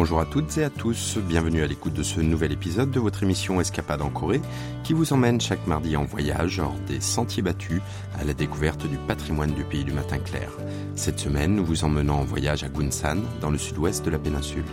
Bonjour à toutes et à tous, bienvenue à l'écoute de ce nouvel épisode de votre émission Escapade en Corée qui vous emmène chaque mardi en voyage hors des sentiers battus à la découverte du patrimoine du pays du matin clair. Cette semaine, nous vous emmenons en voyage à Gunsan, dans le sud-ouest de la péninsule.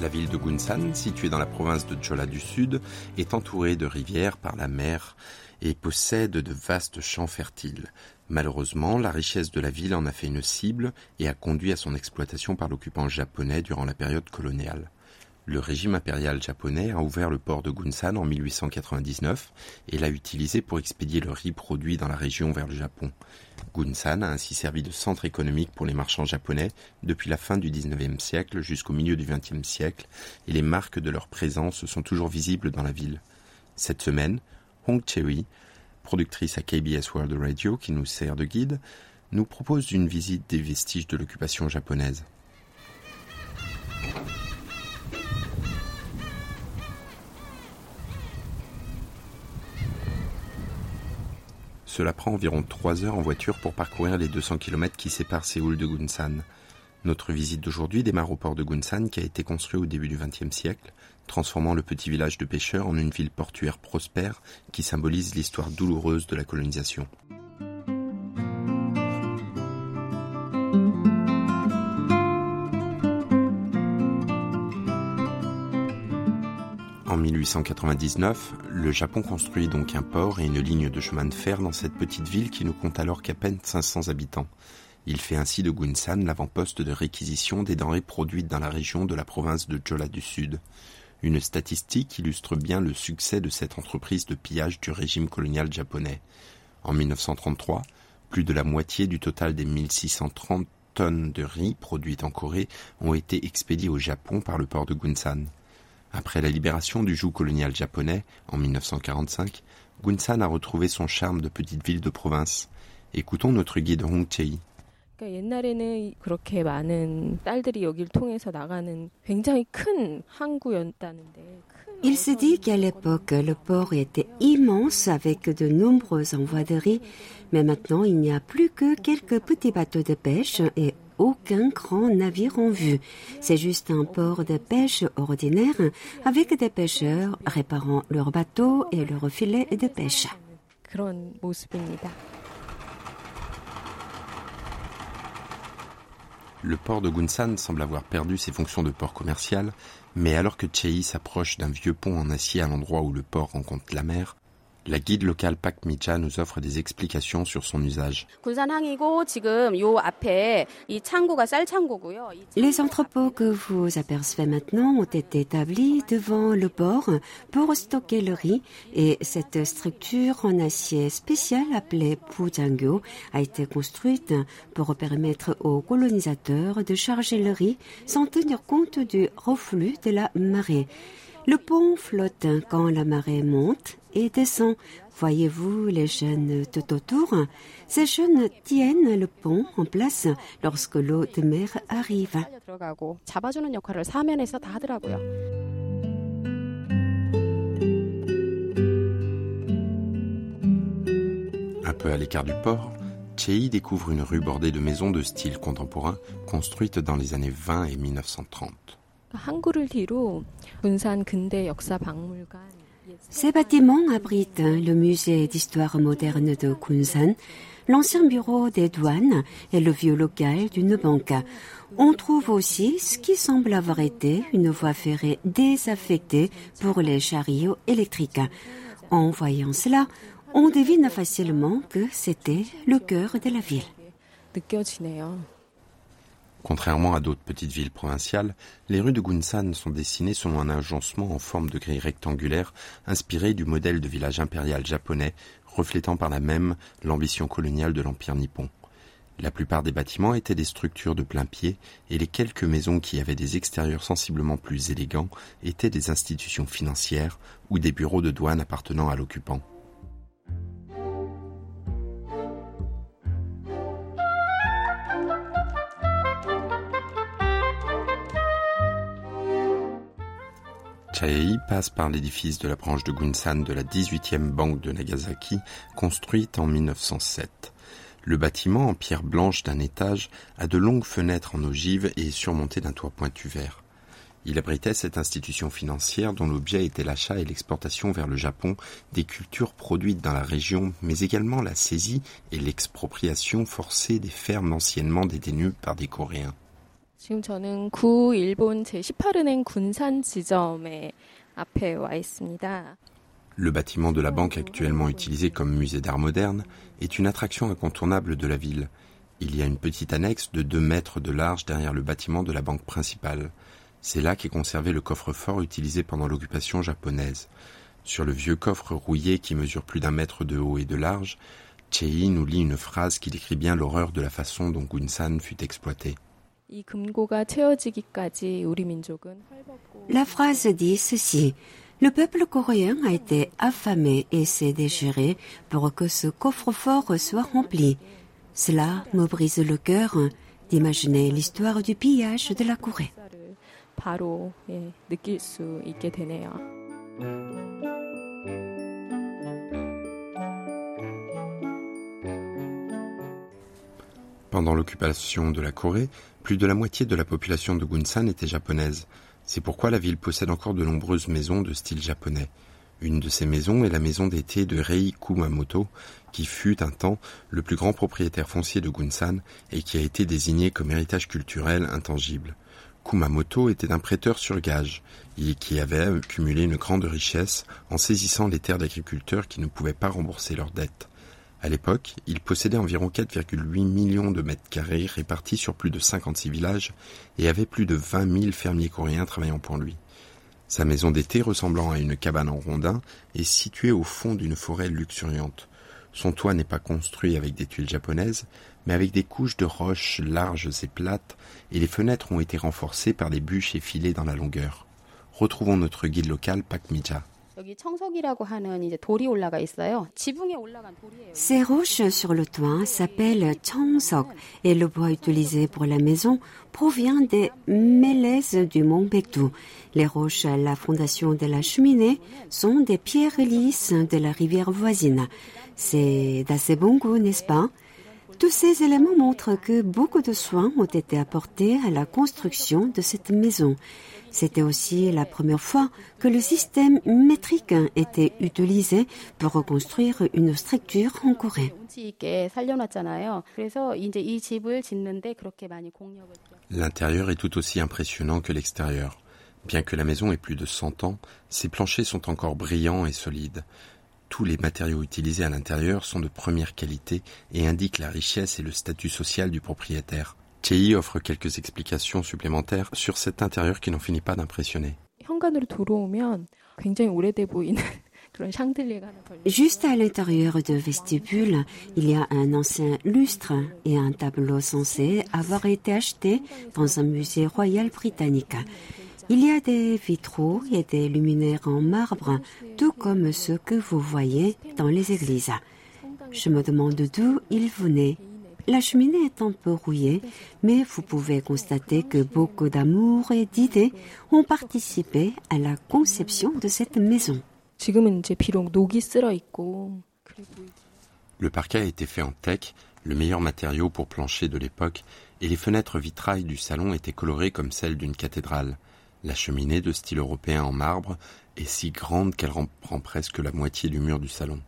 La ville de Gunsan, située dans la province de Chola du Sud, est entourée de rivières par la mer et possède de vastes champs fertiles. Malheureusement, la richesse de la ville en a fait une cible et a conduit à son exploitation par l'occupant japonais durant la période coloniale. Le régime impérial japonais a ouvert le port de Gunsan en 1899 et l'a utilisé pour expédier le riz produit dans la région vers le Japon. Gunsan a ainsi servi de centre économique pour les marchands japonais depuis la fin du XIXe siècle jusqu'au milieu du XXe siècle et les marques de leur présence sont toujours visibles dans la ville. Cette semaine, Hong Chewi, productrice à KBS World Radio qui nous sert de guide, nous propose une visite des vestiges de l'occupation japonaise. Cela prend environ 3 heures en voiture pour parcourir les 200 km qui séparent Séoul de Gunsan. Notre visite d'aujourd'hui démarre au port de Gunsan qui a été construit au début du XXe siècle transformant le petit village de pêcheurs en une ville portuaire prospère qui symbolise l'histoire douloureuse de la colonisation. En 1899, le Japon construit donc un port et une ligne de chemin de fer dans cette petite ville qui ne compte alors qu'à peine 500 habitants. Il fait ainsi de Gunsan l'avant-poste de réquisition des denrées produites dans la région de la province de Jola du Sud. Une statistique illustre bien le succès de cette entreprise de pillage du régime colonial japonais. En 1933, plus de la moitié du total des 1630 tonnes de riz produites en Corée ont été expédiées au Japon par le port de Gunsan. Après la libération du joug colonial japonais en 1945, Gunsan a retrouvé son charme de petite ville de province. Écoutons notre guide Hong Chei. 옛날에는 그렇게 많은 딸들이 여길 통해서 나가는 굉장히 큰 항구였다는데 Il se dit qu'à l'époque, le port était immense avec de nombreux envois de riz, mais maintenant il n'y a plus que quelques petits bateaux de pêche et aucun grand navire en vue. C'est juste un port de pêche ordinaire avec des pêcheurs réparant leurs bateaux et leurs filets de pêche. 그런 모습입니다. Le port de Gunsan semble avoir perdu ses fonctions de port commercial, mais alors que Chei s'approche d'un vieux pont en acier à l'endroit où le port rencontre la mer, la guide locale Pak Micha nous offre des explications sur son usage. Les entrepôts que vous apercevez maintenant ont été établis devant le port pour stocker le riz et cette structure en acier spécial appelée Pujangyo a été construite pour permettre aux colonisateurs de charger le riz sans tenir compte du reflux de la marée. Le pont flotte quand la marée monte et descend. Voyez-vous les jeunes tout autour? Ces jeunes tiennent le pont en place lorsque l'eau de mer arrive. Un peu à l'écart du port, Chei découvre une rue bordée de maisons de style contemporain construites dans les années 20 et 1930. Ces bâtiments abritent le musée d'histoire moderne de Kunsan, l'ancien bureau des douanes et le vieux local d'une banque. On trouve aussi ce qui semble avoir été une voie ferrée désaffectée pour les chariots électriques. En voyant cela, on devine facilement que c'était le cœur de la ville. Contrairement à d'autres petites villes provinciales, les rues de Gunsan sont dessinées selon un agencement en forme de grille rectangulaire inspiré du modèle de village impérial japonais, reflétant par la même l'ambition coloniale de l'Empire nippon. La plupart des bâtiments étaient des structures de plein pied et les quelques maisons qui avaient des extérieurs sensiblement plus élégants étaient des institutions financières ou des bureaux de douane appartenant à l'occupant. Chaei passe par l'édifice de la branche de Gunsan de la 18e banque de Nagasaki, construite en 1907. Le bâtiment en pierre blanche d'un étage a de longues fenêtres en ogive et est surmonté d'un toit pointu vert. Il abritait cette institution financière dont l'objet était l'achat et l'exportation vers le Japon des cultures produites dans la région, mais également la saisie et l'expropriation forcée des fermes anciennement détenues par des Coréens. 지금 저는 구 일본 제18은행 군산 지점에 앞에 와 있습니다. Le bâtiment de la banque actuellement utilisé comme musée d'art moderne est une attraction incontournable de la ville. Il y a une petite annexe de 2 mètres de large derrière le bâtiment de la banque principale. C'est là qu'est conservé le coffre-fort utilisé pendant l'occupation japonaise. Sur le vieux coffre rouillé qui mesure plus d'un mètre de haut et de large, Chei nous lit une phrase qui décrit bien l'horreur de la façon dont Gunsan fut exploité. La phrase dit ceci. Le peuple coréen a été affamé et s'est déchiré pour que ce coffre-fort soit rempli. Cela me brise le cœur d'imaginer l'histoire du pillage de la Corée. Pendant l'occupation de la Corée, plus de la moitié de la population de Gunsan était japonaise. C'est pourquoi la ville possède encore de nombreuses maisons de style japonais. Une de ces maisons est la maison d'été de Rei Kumamoto, qui fut un temps le plus grand propriétaire foncier de Gunsan et qui a été désigné comme héritage culturel intangible. Kumamoto était un prêteur sur gage, et qui avait accumulé une grande richesse en saisissant les terres d'agriculteurs qui ne pouvaient pas rembourser leurs dettes. À l'époque, il possédait environ 4,8 millions de mètres carrés répartis sur plus de 56 villages et avait plus de 20 000 fermiers coréens travaillant pour lui. Sa maison d'été, ressemblant à une cabane en rondin, est située au fond d'une forêt luxuriante. Son toit n'est pas construit avec des tuiles japonaises, mais avec des couches de roches larges et plates, et les fenêtres ont été renforcées par des bûches effilées dans la longueur. Retrouvons notre guide local Pak Mija. Ces roches sur le toit s'appellent Cheongsok et le bois utilisé pour la maison provient des mélèzes du mont Baekdu. Les roches à la fondation de la cheminée sont des pierres lisses de la rivière voisine. C'est d'assez bon goût, n'est-ce pas? Tous ces éléments montrent que beaucoup de soins ont été apportés à la construction de cette maison. C'était aussi la première fois que le système métrique était utilisé pour reconstruire une structure en Corée. L'intérieur est tout aussi impressionnant que l'extérieur. Bien que la maison ait plus de 100 ans, ses planchers sont encore brillants et solides. Tous les matériaux utilisés à l'intérieur sont de première qualité et indiquent la richesse et le statut social du propriétaire. Chei offre quelques explications supplémentaires sur cet intérieur qui n'en finit pas d'impressionner. Juste à l'intérieur du vestibule, il y a un ancien lustre et un tableau censé avoir été acheté dans un musée royal britannique. Il y a des vitraux et des luminaires en marbre, tout comme ceux que vous voyez dans les églises. Je me demande d'où ils venaient la cheminée est un peu rouillée, mais vous pouvez constater que beaucoup d'amour et d'idées ont participé à la conception de cette maison. Le parquet a été fait en teck, le meilleur matériau pour plancher de l'époque, et les fenêtres vitrailles du salon étaient colorées comme celles d'une cathédrale. La cheminée de style européen en marbre est si grande qu'elle reprend presque la moitié du mur du salon.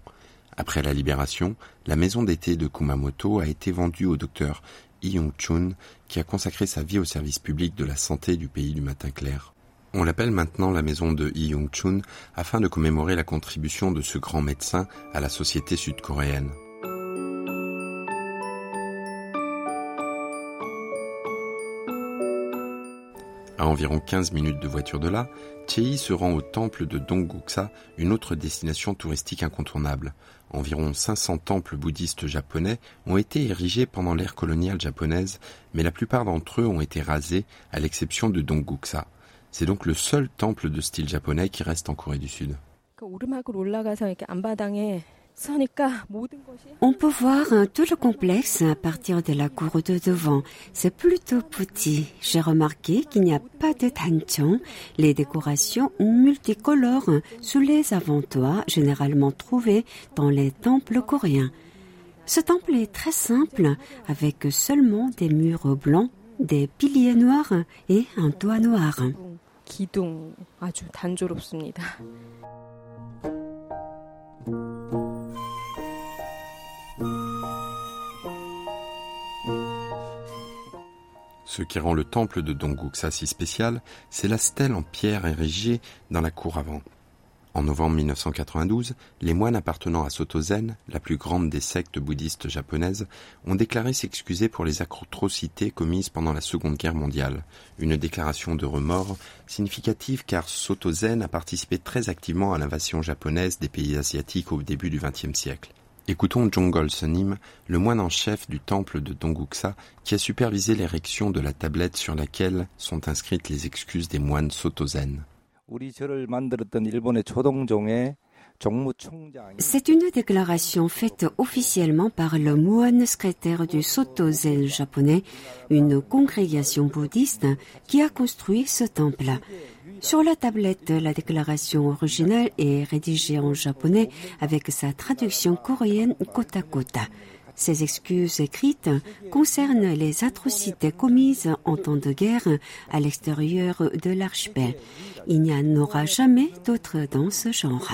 Après la libération, la maison d'été de Kumamoto a été vendue au docteur Yong-chun, qui a consacré sa vie au service public de la santé du pays du matin clair. On l'appelle maintenant la maison de Yong-chun afin de commémorer la contribution de ce grand médecin à la société sud-coréenne. À environ 15 minutes de voiture de là, Chei se rend au temple de Dongguksa, une autre destination touristique incontournable. Environ 500 temples bouddhistes japonais ont été érigés pendant l'ère coloniale japonaise, mais la plupart d'entre eux ont été rasés, à l'exception de Dongguksa. C'est donc le seul temple de style japonais qui reste en Corée du Sud. On peut voir tout le complexe à partir de la cour de devant. C'est plutôt petit. J'ai remarqué qu'il n'y a pas de tanchon, les décorations multicolores sous les avant-toits généralement trouvées dans les temples coréens. Ce temple est très simple, avec seulement des murs blancs, des piliers noirs et un toit noir. Ce qui rend le temple de Donguksa si spécial, c'est la stèle en pierre érigée dans la cour avant. En novembre 1992, les moines appartenant à Soto-Zen, la plus grande des sectes bouddhistes japonaises, ont déclaré s'excuser pour les atrocités commises pendant la Seconde Guerre mondiale. Une déclaration de remords significative car Soto-Zen a participé très activement à l'invasion japonaise des pays asiatiques au début du XXe siècle. Écoutons Jongol Senim, le moine en chef du temple de Donguksa, qui a supervisé l'érection de la tablette sur laquelle sont inscrites les excuses des moines Sotozen. C'est une déclaration faite officiellement par le moine secrétaire du Sotozen japonais, une congrégation bouddhiste qui a construit ce temple. Sur la tablette, la déclaration originale est rédigée en japonais avec sa traduction coréenne côte à côte. Ces excuses écrites concernent les atrocités commises en temps de guerre à l'extérieur de l'archipel. Il n'y en aura jamais d'autres dans ce genre.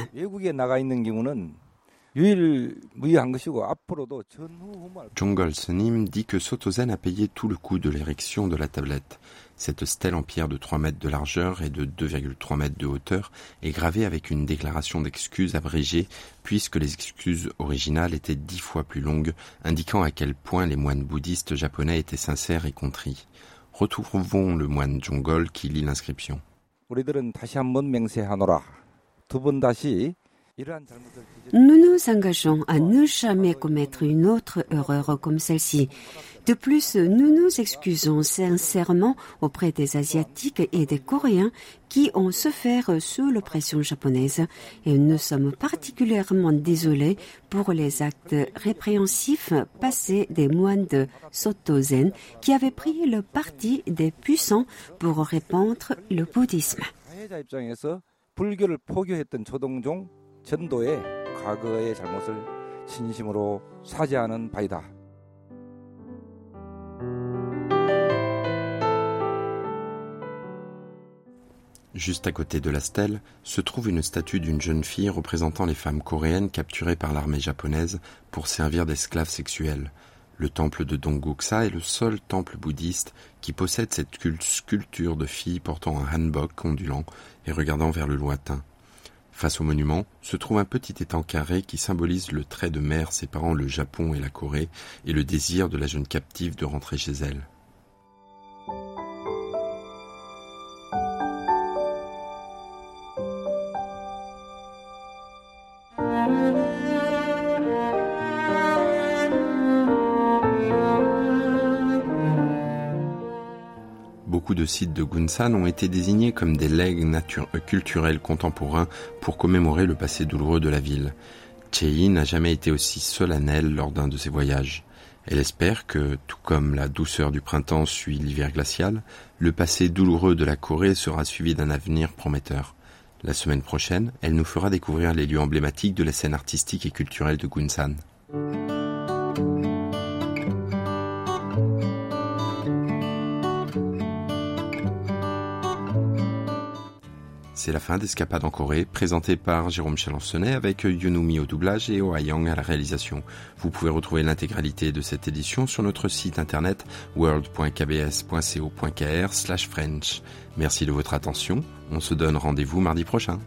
Jongol Senim dit que Sotozen a payé tout le coût de l'érection de la tablette. Cette stèle en pierre de 3 mètres de largeur et de 2,3 mètres de hauteur est gravée avec une déclaration d'excuses abrégée puisque les excuses originales étaient dix fois plus longues, indiquant à quel point les moines bouddhistes japonais étaient sincères et contrits. Retrouvons le moine Jongol qui lit l'inscription. Nous nous engageons à ne jamais commettre une autre erreur comme celle-ci. De plus, nous nous excusons sincèrement auprès des Asiatiques et des Coréens qui ont souffert sous l'oppression japonaise et nous sommes particulièrement désolés pour les actes répréhensifs passés des moines de Sotozen qui avaient pris le parti des puissants pour répandre le bouddhisme. Juste à côté de la stèle se trouve une statue d'une jeune fille représentant les femmes coréennes capturées par l'armée japonaise pour servir d'esclaves sexuels. Le temple de Donguksa est le seul temple bouddhiste qui possède cette sculpture de fille portant un hanbok ondulant et regardant vers le lointain. Face au monument se trouve un petit étang carré qui symbolise le trait de mer séparant le Japon et la Corée et le désir de la jeune captive de rentrer chez elle. De sites de Gunsan ont été désignés comme des legs culturels contemporains pour commémorer le passé douloureux de la ville. Chei n'a jamais été aussi solennelle lors d'un de ses voyages. Elle espère que, tout comme la douceur du printemps suit l'hiver glacial, le passé douloureux de la Corée sera suivi d'un avenir prometteur. La semaine prochaine, elle nous fera découvrir les lieux emblématiques de la scène artistique et culturelle de Gunsan. C'est la fin d'Escapade en Corée, présentée par Jérôme Chalençonnet avec Yunumi au doublage et Yang à la réalisation. Vous pouvez retrouver l'intégralité de cette édition sur notre site internet world.kbs.co.kr French. Merci de votre attention. On se donne rendez-vous mardi prochain.